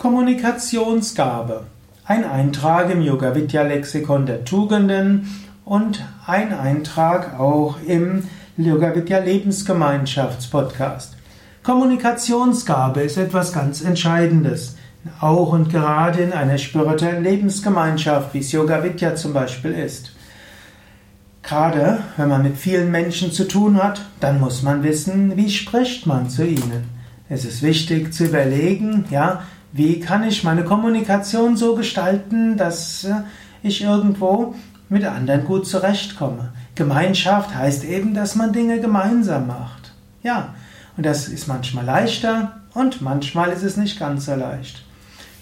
Kommunikationsgabe. Ein Eintrag im Yoga Vidya Lexikon der Tugenden und ein Eintrag auch im Yoga Vidya Lebensgemeinschaftspodcast. Kommunikationsgabe ist etwas ganz Entscheidendes. Auch und gerade in einer spirituellen Lebensgemeinschaft, wie es Yoga Vidya zum Beispiel ist. Gerade wenn man mit vielen Menschen zu tun hat, dann muss man wissen, wie spricht man zu ihnen. Es ist wichtig zu überlegen, ja, wie kann ich meine Kommunikation so gestalten, dass äh, ich irgendwo mit anderen gut zurechtkomme? Gemeinschaft heißt eben, dass man Dinge gemeinsam macht. Ja, und das ist manchmal leichter und manchmal ist es nicht ganz so leicht.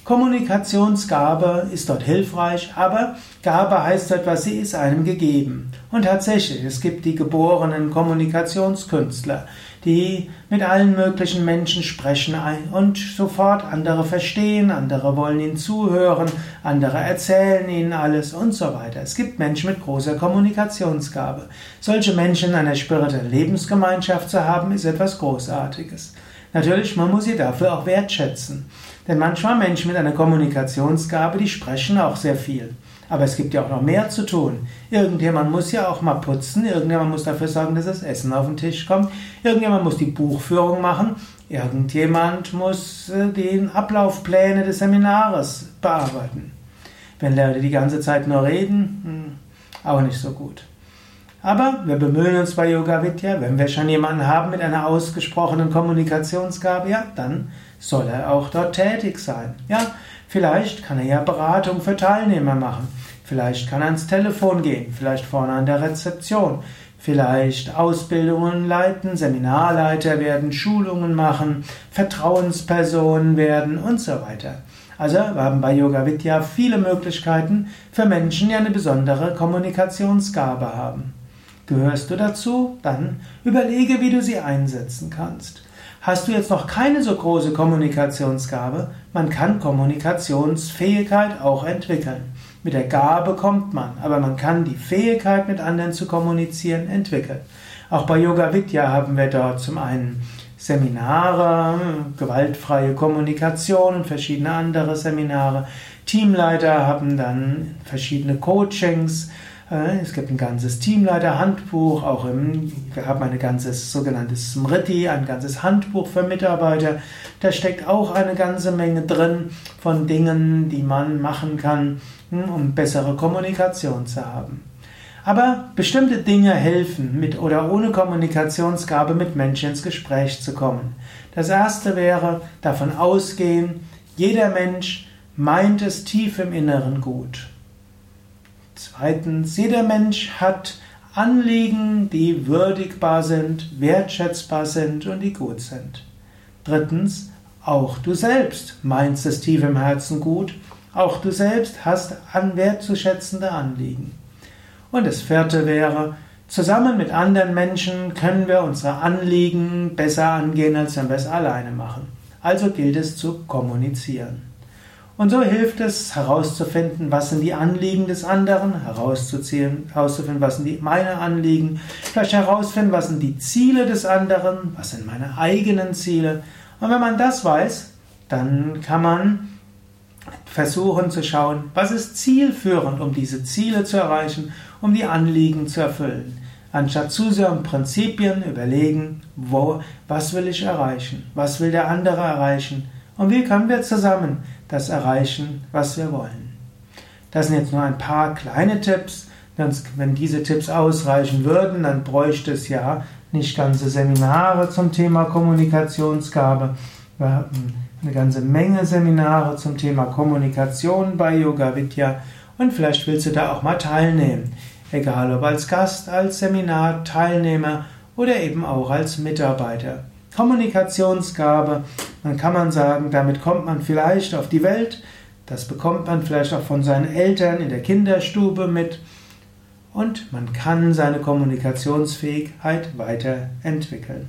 Kommunikationsgabe ist dort hilfreich, aber Gabe heißt etwas, sie ist einem gegeben. Und tatsächlich, es gibt die geborenen Kommunikationskünstler, die mit allen möglichen Menschen sprechen und sofort andere verstehen, andere wollen ihnen zuhören, andere erzählen ihnen alles und so weiter. Es gibt Menschen mit großer Kommunikationsgabe. Solche Menschen in einer spirituellen Lebensgemeinschaft zu haben, ist etwas Großartiges. Natürlich, man muss sie dafür auch wertschätzen. Denn manchmal Menschen mit einer Kommunikationsgabe, die sprechen auch sehr viel. Aber es gibt ja auch noch mehr zu tun. Irgendjemand muss ja auch mal putzen, irgendjemand muss dafür sorgen, dass das Essen auf den Tisch kommt, irgendjemand muss die Buchführung machen, irgendjemand muss äh, die Ablaufpläne des Seminares bearbeiten. Wenn Leute die ganze Zeit nur reden, hm, auch nicht so gut. Aber wir bemühen uns bei Yoga Vidya, wenn wir schon jemanden haben mit einer ausgesprochenen Kommunikationsgabe, ja, dann soll er auch dort tätig sein. Ja, vielleicht kann er ja Beratung für Teilnehmer machen. Vielleicht kann er ans Telefon gehen, vielleicht vorne an der Rezeption, vielleicht Ausbildungen leiten, Seminarleiter werden, Schulungen machen, Vertrauenspersonen werden und so weiter. Also wir haben bei Yoga Vidya viele Möglichkeiten für Menschen, die eine besondere Kommunikationsgabe haben. Gehörst du dazu? Dann überlege, wie du sie einsetzen kannst. Hast du jetzt noch keine so große Kommunikationsgabe? Man kann Kommunikationsfähigkeit auch entwickeln. Mit der Gabe kommt man, aber man kann die Fähigkeit, mit anderen zu kommunizieren, entwickeln. Auch bei Yoga Vidya haben wir dort zum einen Seminare, gewaltfreie Kommunikation und verschiedene andere Seminare. Teamleiter haben dann verschiedene Coachings es gibt ein ganzes Teamleiter-Handbuch, auch im, wir haben ein ganzes sogenanntes Smriti, ein ganzes Handbuch für Mitarbeiter. Da steckt auch eine ganze Menge drin von Dingen, die man machen kann, hm, um bessere Kommunikation zu haben. Aber bestimmte Dinge helfen, mit oder ohne Kommunikationsgabe mit Menschen ins Gespräch zu kommen. Das erste wäre davon ausgehen, jeder Mensch meint es tief im Inneren gut. Zweitens, jeder Mensch hat Anliegen, die würdigbar sind, wertschätzbar sind und die gut sind. Drittens, auch du selbst meinst es tief im Herzen gut, auch du selbst hast an wertzuschätzende Anliegen. Und das vierte wäre, zusammen mit anderen Menschen können wir unsere Anliegen besser angehen, als wenn wir es alleine machen. Also gilt es zu kommunizieren. Und so hilft es herauszufinden, was sind die Anliegen des anderen, herauszuziehen, herauszufinden, was sind die, meine Anliegen, vielleicht herausfinden, was sind die Ziele des anderen, was sind meine eigenen Ziele. Und wenn man das weiß, dann kann man versuchen zu schauen, was ist zielführend, um diese Ziele zu erreichen, um die Anliegen zu erfüllen. Anstatt zu sehr um Prinzipien überlegen, wo, was will ich erreichen, was will der andere erreichen und wie können wir zusammen das erreichen, was wir wollen. Das sind jetzt nur ein paar kleine Tipps. Wenn diese Tipps ausreichen würden, dann bräuchte es ja nicht ganze Seminare zum Thema Kommunikationsgabe. Wir haben eine ganze Menge Seminare zum Thema Kommunikation bei Yoga Vidya und vielleicht willst du da auch mal teilnehmen. Egal ob als Gast, als Seminarteilnehmer oder eben auch als Mitarbeiter. Kommunikationsgabe, dann kann man sagen, damit kommt man vielleicht auf die Welt, das bekommt man vielleicht auch von seinen Eltern in der Kinderstube mit. Und man kann seine Kommunikationsfähigkeit weiterentwickeln.